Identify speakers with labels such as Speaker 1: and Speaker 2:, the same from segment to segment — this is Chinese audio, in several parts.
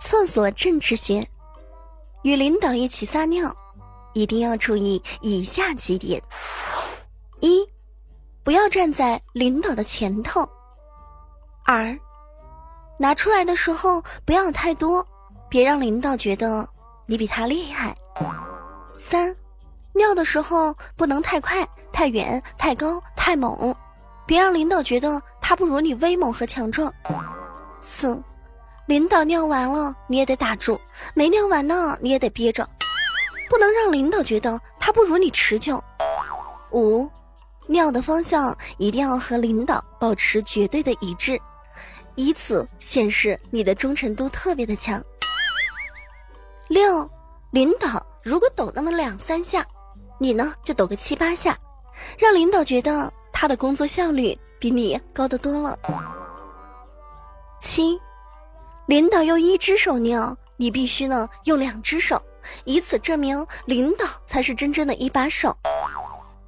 Speaker 1: 厕所政治学，与领导一起撒尿，一定要注意以下几点：一，不要站在领导的前头；二，拿出来的时候不要太多，别让领导觉得你比他厉害；三，尿的时候不能太快、太远、太高、太猛，别让领导觉得他不如你威猛和强壮；四。领导尿完了，你也得打住；没尿完呢，你也得憋着，不能让领导觉得他不如你持久。五，尿的方向一定要和领导保持绝对的一致，以此显示你的忠诚度特别的强。六，领导如果抖那么两三下，你呢就抖个七八下，让领导觉得他的工作效率比你高得多了。七。领导用一只手尿，你必须呢用两只手，以此证明领导才是真正的一把手。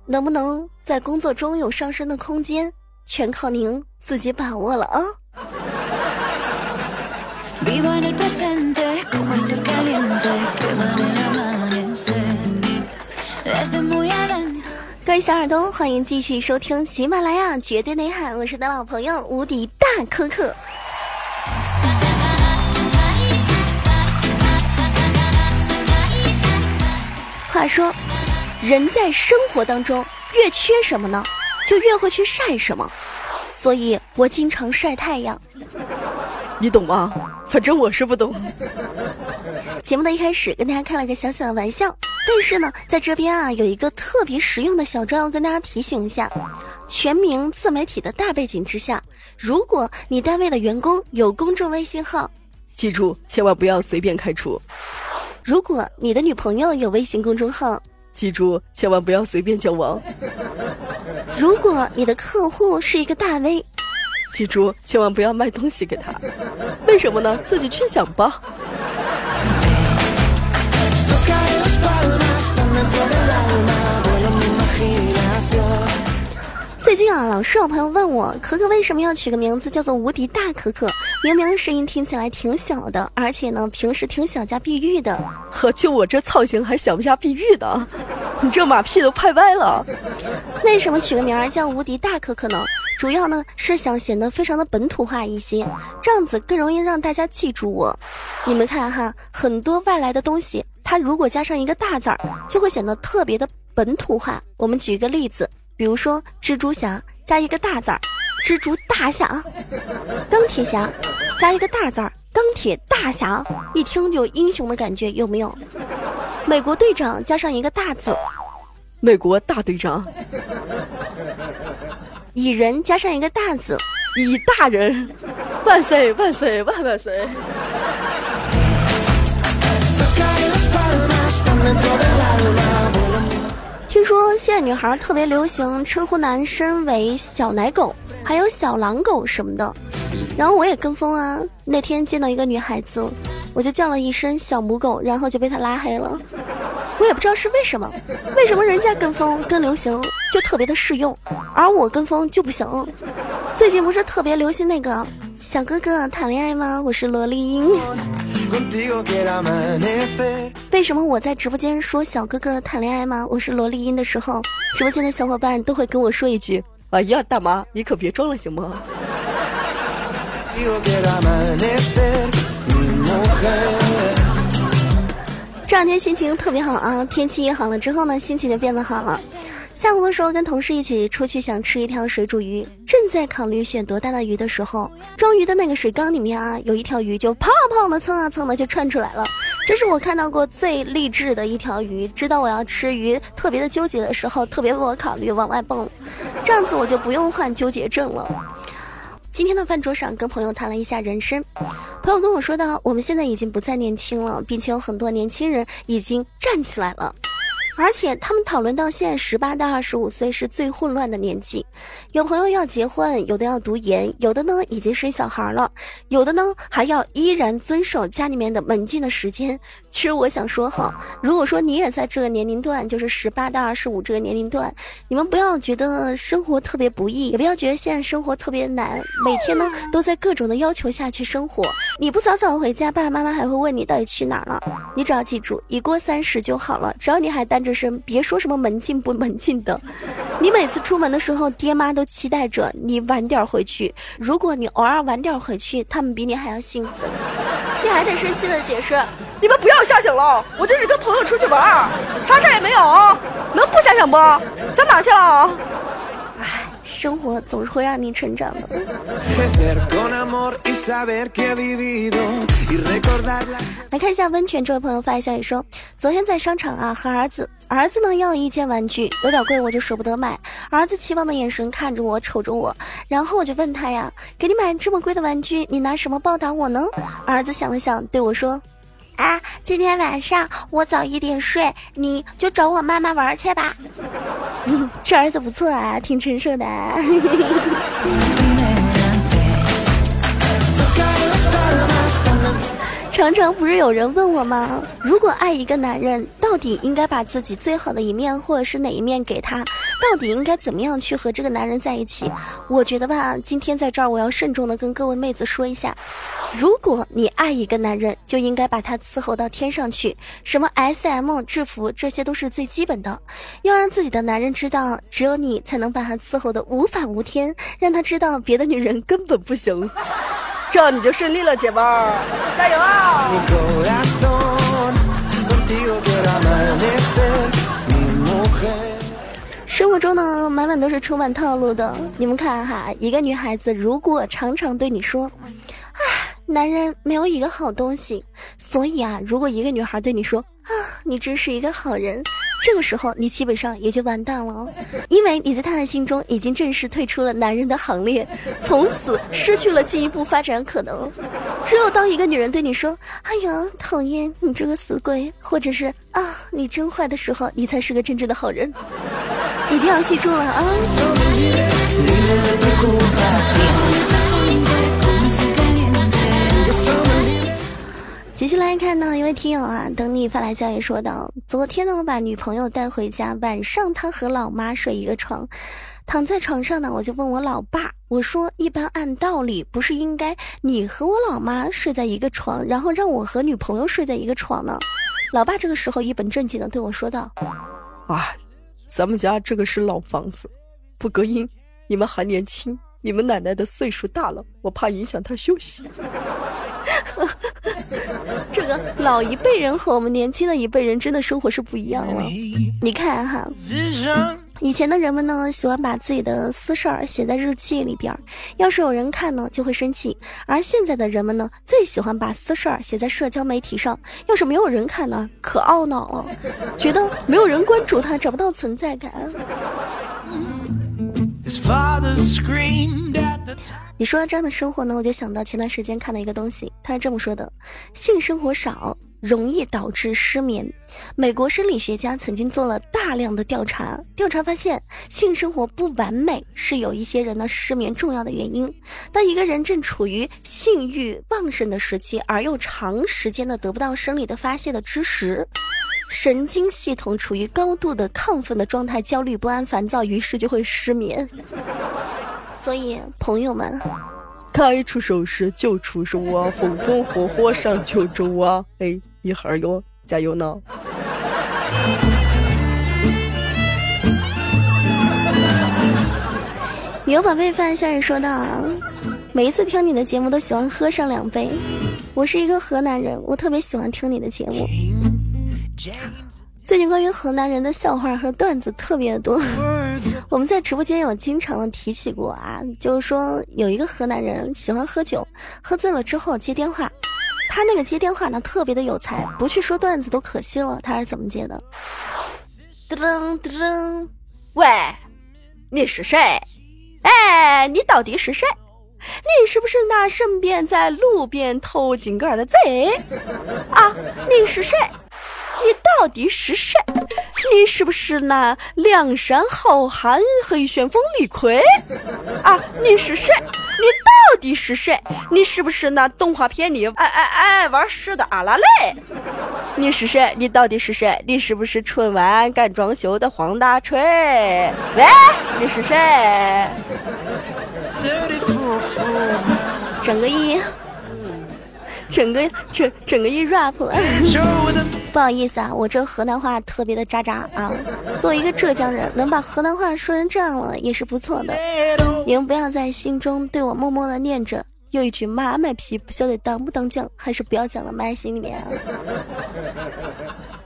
Speaker 1: 能不能在工作中有上升的空间，全靠您自己把握了啊！各位小耳朵，欢迎继续收听喜马拉雅绝对内涵，我是的老朋友无敌大可可。话说，人在生活当中越缺什么呢，就越会去晒什么，所以我经常晒太阳。
Speaker 2: 你懂吗？反正我是不懂。
Speaker 1: 节目的一开始跟大家开了个小小的玩笑，但是呢，在这边啊有一个特别实用的小招要跟大家提醒一下：全民自媒体的大背景之下，如果你单位的员工有公众微信号，
Speaker 2: 记住千万不要随便开除。
Speaker 1: 如果你的女朋友有微信公众号，
Speaker 2: 记住千万不要随便交往。
Speaker 1: 如果你的客户是一个大 V，
Speaker 2: 记住千万不要卖东西给他。为什么呢？自己去想吧。
Speaker 1: 最近啊，老是有朋友问我，可可为什么要取个名字叫做无敌大可可？明明声音听起来挺小的，而且呢，平时挺小家碧玉的。
Speaker 2: 呵，就我这造型还想不下碧玉的？你这马屁都拍歪了。
Speaker 1: 为什么取个名儿叫无敌大可可呢？主要呢是想显得非常的本土化一些，这样子更容易让大家记住我。你们看哈，很多外来的东西，它如果加上一个大字儿，就会显得特别的本土化。我们举一个例子。比如说，蜘蛛侠加一个大字儿，蜘蛛大侠；钢铁侠加一个大字儿，钢铁大侠，一听就有英雄的感觉，有没有？美国队长加上一个大字，
Speaker 2: 美国大队长；
Speaker 1: 蚁人加上一个大字，
Speaker 2: 蚁大人，万岁万岁万万岁！
Speaker 1: 说现在女孩特别流行称呼男生为小奶狗，还有小狼狗什么的，然后我也跟风啊。那天见到一个女孩子，我就叫了一声小母狗，然后就被她拉黑了。我也不知道是为什么，为什么人家跟风跟流行就特别的适用，而我跟风就不行。最近不是特别流行那个小哥哥谈恋爱吗？我是萝莉音。为什么我在直播间说小哥哥谈恋爱吗？我是萝莉音的时候，直播间的小伙伴都会跟我说一句：“
Speaker 2: 哎呀，大妈，你可别装了，行吗？”
Speaker 1: 这两天心情特别好啊，天气一好了之后呢，心情就变得好了。下午的时候，跟同事一起出去，想吃一条水煮鱼，正在考虑选多大的鱼的时候，装鱼的那个水缸里面啊，有一条鱼就胖胖的蹭啊蹭的就窜出来了。这是我看到过最励志的一条鱼。知道我要吃鱼特别的纠结的时候，特别为我考虑往外蹦，这样子我就不用患纠结症了。今天的饭桌上跟朋友谈了一下人生，朋友跟我说到，我们现在已经不再年轻了，并且有很多年轻人已经站起来了。而且他们讨论到现在，十八到二十五岁是最混乱的年纪，有朋友要结婚，有的要读研，有的呢已经生小孩了，有的呢还要依然遵守家里面的门禁的时间。其实我想说哈，如果说你也在这个年龄段，就是十八到二十五这个年龄段，你们不要觉得生活特别不易，也不要觉得现在生活特别难，每天呢都在各种的要求下去生活。你不早早回家，爸爸妈妈还会问你到底去哪儿了。你只要记住，一过三十就好了，只要你还单着。是别说什么门禁不门禁的，你每次出门的时候，爹妈都期待着你晚点回去。如果你偶尔晚点回去，他们比你还要幸福，你还得生气的解释：
Speaker 2: 你们不要瞎想了，我这是跟朋友出去玩，啥事也没有，能不瞎想不？想哪去了？
Speaker 1: 哎。生活总是会让你成长的。来看一下温泉这位朋友发消息说，昨天在商场啊和儿子，儿子呢要一件玩具，有点贵，我就舍不得买。儿子期望的眼神看着我，瞅着我，然后我就问他呀，给你买这么贵的玩具，你拿什么报答我呢？儿子想了想，对我说。啊，今天晚上我早一点睡，你就找我妈妈玩去吧。这儿子不错啊，挺成熟的。常常不是有人问我吗？如果爱一个男人，到底应该把自己最好的一面，或者是哪一面给他？到底应该怎么样去和这个男人在一起？我觉得吧，今天在这儿我要慎重的跟各位妹子说一下。如果你爱一个男人，就应该把他伺候到天上去。什么 S M 制服，这些都是最基本的。要让自己的男人知道，只有你才能把他伺候的无法无天，让他知道别的女人根本不行。
Speaker 2: 这样你就胜利了，姐妹儿，加油啊！
Speaker 1: 生活中呢，满满都是充满套路的。你们看哈，一个女孩子如果常常对你说。啊男人没有一个好东西，所以啊，如果一个女孩对你说啊，你真是一个好人，这个时候你基本上也就完蛋了，因为你在他的心中已经正式退出了男人的行列，从此失去了进一步发展可能。只有当一个女人对你说，哎呀，讨厌你这个死鬼，或者是啊，你真坏的时候，你才是个真正的好人，一定要记住了啊。继续来看呢，一位听友啊，等你发来消息说道：昨天呢，我把女朋友带回家，晚上她和老妈睡一个床，躺在床上呢，我就问我老爸，我说一般按道理不是应该你和我老妈睡在一个床，然后让我和女朋友睡在一个床呢？老爸这个时候一本正经的对我说道：
Speaker 2: 啊，咱们家这个是老房子，不隔音，你们还年轻，你们奶奶的岁数大了，我怕影响她休息。
Speaker 1: 这个老一辈人和我们年轻的一辈人真的生活是不一样了。你看哈，以前的人们呢喜欢把自己的私事儿写在日记里边，要是有人看呢就会生气；而现在的人们呢最喜欢把私事儿写在社交媒体上，要是没有人看呢可懊恼了，觉得没有人关注他找不到存在感。你说到这样的生活呢，我就想到前段时间看的一个东西，他是这么说的：性生活少容易导致失眠。美国生理学家曾经做了大量的调查，调查发现性生活不完美是有一些人呢失眠重要的原因。当一个人正处于性欲旺盛的时期，而又长时间的得不到生理的发泄的之时。神经系统处于高度的亢奋的状态，焦虑不安、烦躁，于是就会失眠。所以，朋友们，
Speaker 2: 该出手时就出手啊，风风火火上九州啊！哎，一会儿哟，加油呢！
Speaker 1: 牛宝贝范先生说道：“每一次听你的节目都喜欢喝上两杯。我是一个河南人，我特别喜欢听你的节目。”最近关于河南人的笑话和段子特别多，我们在直播间有经常的提起过啊，就是说有一个河南人喜欢喝酒，喝醉了之后接电话，他那个接电话呢特别的有才，不去说段子都可惜了。他是怎么接的？噔噔噔，喂，你是谁？哎，你到底是谁？你是不是那顺便在路边偷井盖的贼？啊，你是谁？你到底是谁？你
Speaker 2: 是不是那梁山好汉黑旋风李逵？啊，你是谁？你到底是谁？你是不是那动画片里爱爱爱玩屎的阿拉蕾？你是谁？你到底是谁？你是不是春晚干装修的黄大锤？喂，你是谁？
Speaker 1: 整个一。整个整整个一 rap，不好意思啊，我这河南话特别的渣渣啊。作为一个浙江人，能把河南话说成这样了也是不错的。你们不要在心中对我默默的念着，又一句妈卖批，不晓得当不当讲，还是不要讲了，埋心里面啊。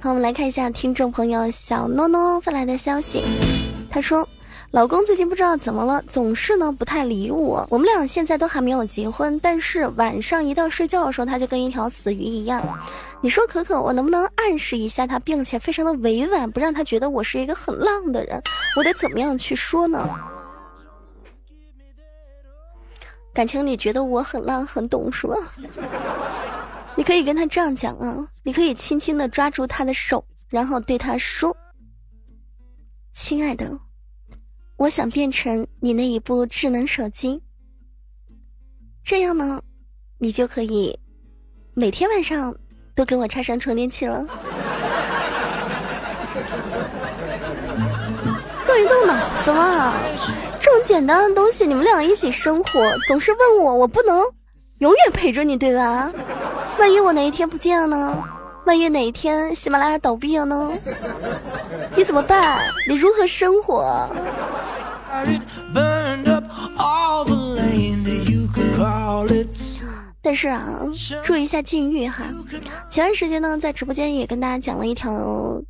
Speaker 1: 好，我们来看一下听众朋友小诺诺发来的消息，他说。老公最近不知道怎么了，总是呢不太理我。我们俩现在都还没有结婚，但是晚上一到睡觉的时候，他就跟一条死鱼一样。你说可可，我能不能暗示一下他，并且非常的委婉，不让他觉得我是一个很浪的人？我得怎么样去说呢？感情你觉得我很浪很懂是吧？你可以跟他这样讲啊，你可以轻轻的抓住他的手，然后对他说：“亲爱的。”我想变成你那一部智能手机，这样呢，你就可以每天晚上都给我插上充电器了。动一动脑子嘛，这么简单的东西，你们俩一起生活，总是问我，我不能永远陪着你，对吧？万一我哪一天不见了呢？万一哪一天喜马拉雅倒闭了呢？你怎么办？你如何生活？但是啊，注意一下禁欲哈。前段时间呢，在直播间也跟大家讲了一条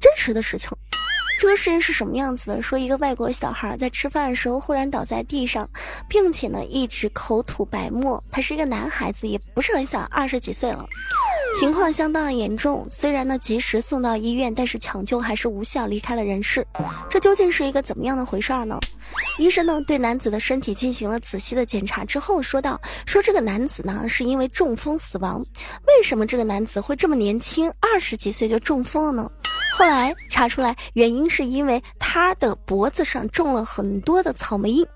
Speaker 1: 真实的事情。这个事情是什么样子的？说一个外国小孩在吃饭的时候忽然倒在地上，并且呢一直口吐白沫。他是一个男孩子，也不是很小，二十几岁了。情况相当严重，虽然呢及时送到医院，但是抢救还是无效，离开了人世。这究竟是一个怎么样的回事儿呢？医生呢对男子的身体进行了仔细的检查之后，说道：“说这个男子呢是因为中风死亡。为什么这个男子会这么年轻，二十几岁就中风了呢？”后来查出来，原因是因为他的脖子上种了很多的草莓印。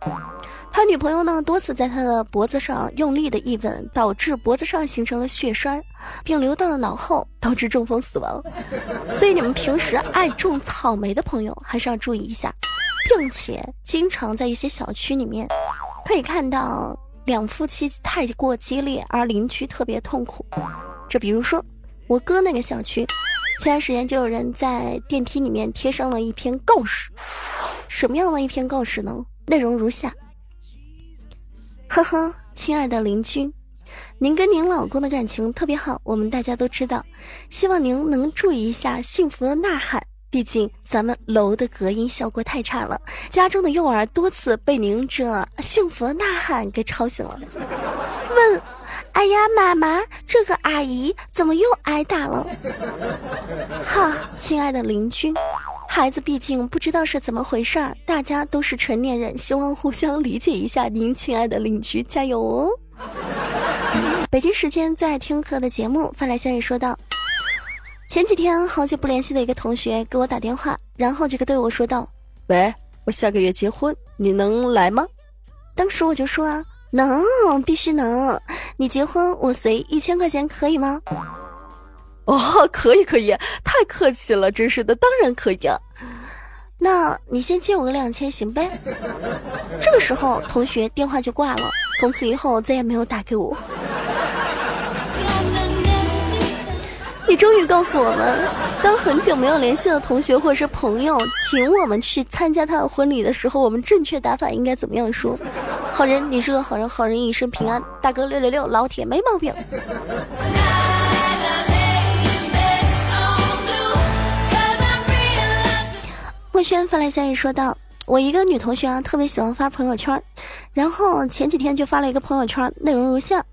Speaker 1: 他女朋友呢多次在他的脖子上用力的一吻，导致脖子上形成了血栓，并流到了脑后，导致中风死亡。所以你们平时爱种草莓的朋友还是要注意一下，并且经常在一些小区里面可以看到两夫妻太过激烈，而邻居特别痛苦。这比如说我哥那个小区。前段时间就有人在电梯里面贴上了一篇告示，什么样的一篇告示呢？内容如下：呵呵，亲爱的邻居，您跟您老公的感情特别好，我们大家都知道，希望您能注意一下幸福的呐喊。毕竟咱们楼的隔音效果太差了，家中的幼儿多次被您这幸福的呐喊给吵醒了。问。哎呀，妈妈，这个阿姨怎么又挨打了？哈，亲爱的邻居，孩子毕竟不知道是怎么回事儿，大家都是成年人，希望互相理解一下。您亲爱的邻居，加油哦！北京时间在听课的节目发来消息说道：前几天好久不联系的一个同学给我打电话，然后这个对我说道：“
Speaker 2: 喂，我下个月结婚，你能来吗？”
Speaker 1: 当时我就说啊。能，必须能！你结婚我随一千块钱可以吗？
Speaker 2: 哦，可以可以，太客气了，真是的，当然可以。
Speaker 1: 那你先借我个两千行呗？这个时候，同学电话就挂了，从此以后再也没有打给我。你终于告诉我们，当很久没有联系的同学或者是朋友请我们去参加他的婚礼的时候，我们正确打法应该怎么样说？好人，你是个好人，好人一生平安。大哥六六六，老铁没毛病。墨轩发来消息说道：“我一个女同学啊，特别喜欢发朋友圈，然后前几天就发了一个朋友圈，内容如下。”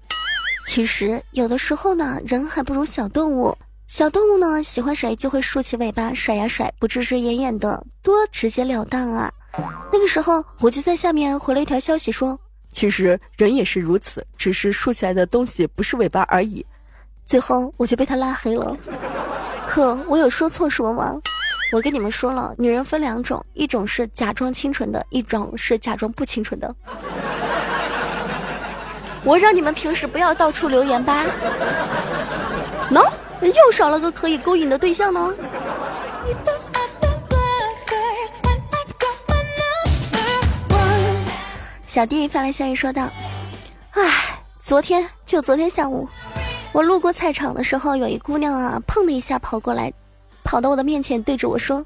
Speaker 1: 其实有的时候呢，人还不如小动物。小动物呢，喜欢谁就会竖起尾巴甩呀甩，不遮遮掩掩的，多直截了当啊！那个时候，我就在下面回了一条消息说：“
Speaker 2: 其实人也是如此，只是竖起来的东西不是尾巴而已。”
Speaker 1: 最后我就被他拉黑了。可我有说错什么吗？我跟你们说了，女人分两种，一种是假装清纯的，一种是假装不清纯的。我让你们平时不要到处留言吧。喏，又少了个可以勾引的对象呢。小弟发来消息说道：“唉，昨天就昨天下午，我路过菜场的时候，有一姑娘啊，砰的一下跑过来，跑到我的面前，对着我说：‘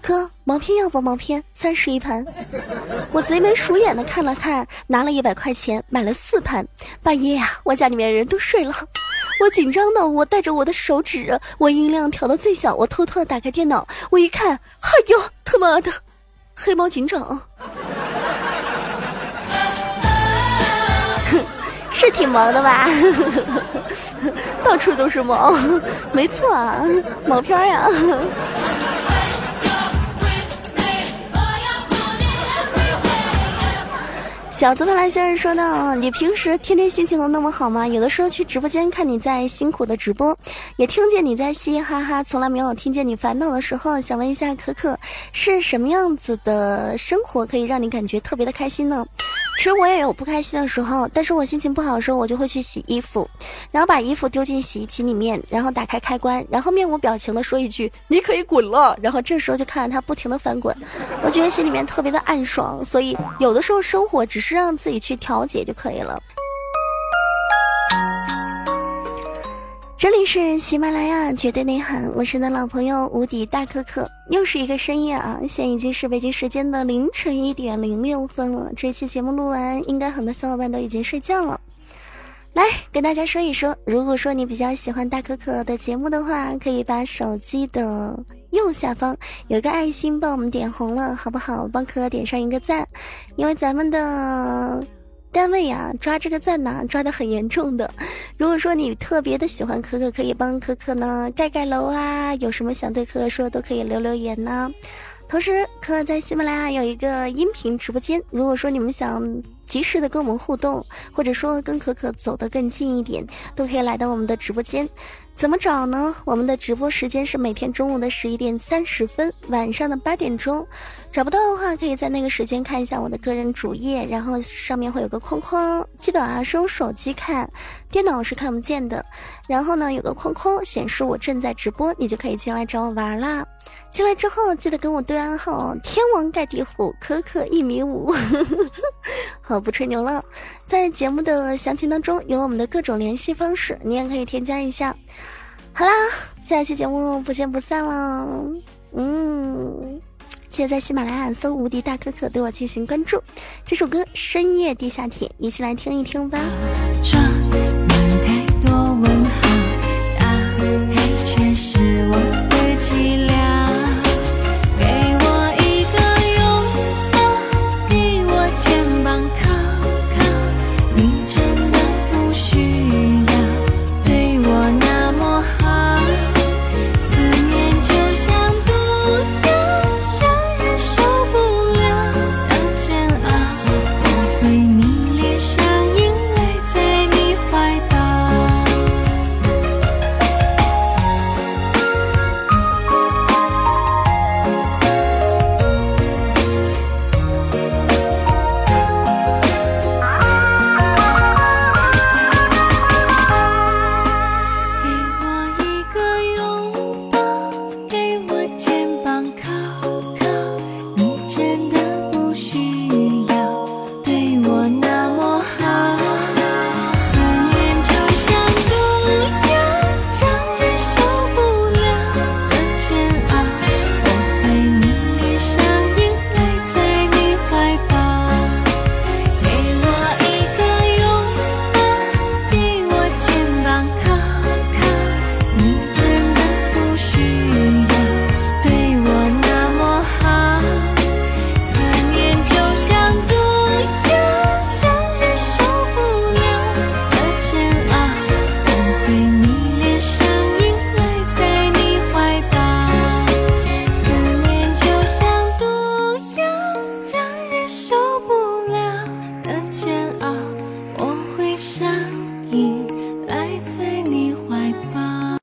Speaker 1: 哥，毛片要不毛片？三十一盘。’我贼眉鼠眼的看了看，拿了一百块钱买了四盘。半夜呀，我家里面人都睡了，我紧张的，我带着我的手指，我音量调到最小，我偷偷的打开电脑，我一看，哎呦，他妈的，黑猫警长！”是挺毛的吧？到处都是毛，没错啊，毛片呀。小子发来先生说道：“你平时天天心情都那么好吗？有的时候去直播间看你在辛苦的直播，也听见你在嘻嘻哈哈，从来没有听见你烦恼的时候。想问一下可可，是什么样子的生活可以让你感觉特别的开心呢？”其实我也有不开心的时候，但是我心情不好的时候，我就会去洗衣服，然后把衣服丢进洗衣机里面，然后打开开关，然后面无表情的说一句“你可以滚了”，然后这时候就看着它不停的翻滚，我觉得心里面特别的暗爽。所以有的时候生活只是让自己去调节就可以了。这里是喜马拉雅绝对内涵，我是你的老朋友无敌大可可，又是一个深夜啊，现在已经是北京时间的凌晨一点零六分了。这期节目录完，应该很多小伙伴都已经睡觉了。来跟大家说一说，如果说你比较喜欢大可可的节目的话，可以把手机的右下方有个爱心帮我们点红了，好不好？帮可可点上一个赞，因为咱们的。单位呀，抓这个赞呐，抓的很严重的。如果说你特别的喜欢可可，可以帮可可呢盖盖楼啊，有什么想对可可说，都可以留留言呢。同时，可可在喜马拉雅有一个音频直播间，如果说你们想及时的跟我们互动，或者说跟可可走得更近一点，都可以来到我们的直播间。怎么找呢？我们的直播时间是每天中午的十一点三十分，晚上的八点钟。找不到的话，可以在那个时间看一下我的个人主页，然后上面会有个框框，记得啊是用手机看，电脑是看不见的。然后呢，有个框框显示我正在直播，你就可以进来找我玩啦。进来之后记得跟我对暗号，天王盖地虎，可可一米五。好，不吹牛了，在节目的详情当中有我们的各种联系方式，你也可以添加一下。好啦，下期节目不见不散了。嗯，记得在喜马拉雅搜“无敌大可可”对我进行关注。这首歌《深夜地下铁》，一起来听一听吧。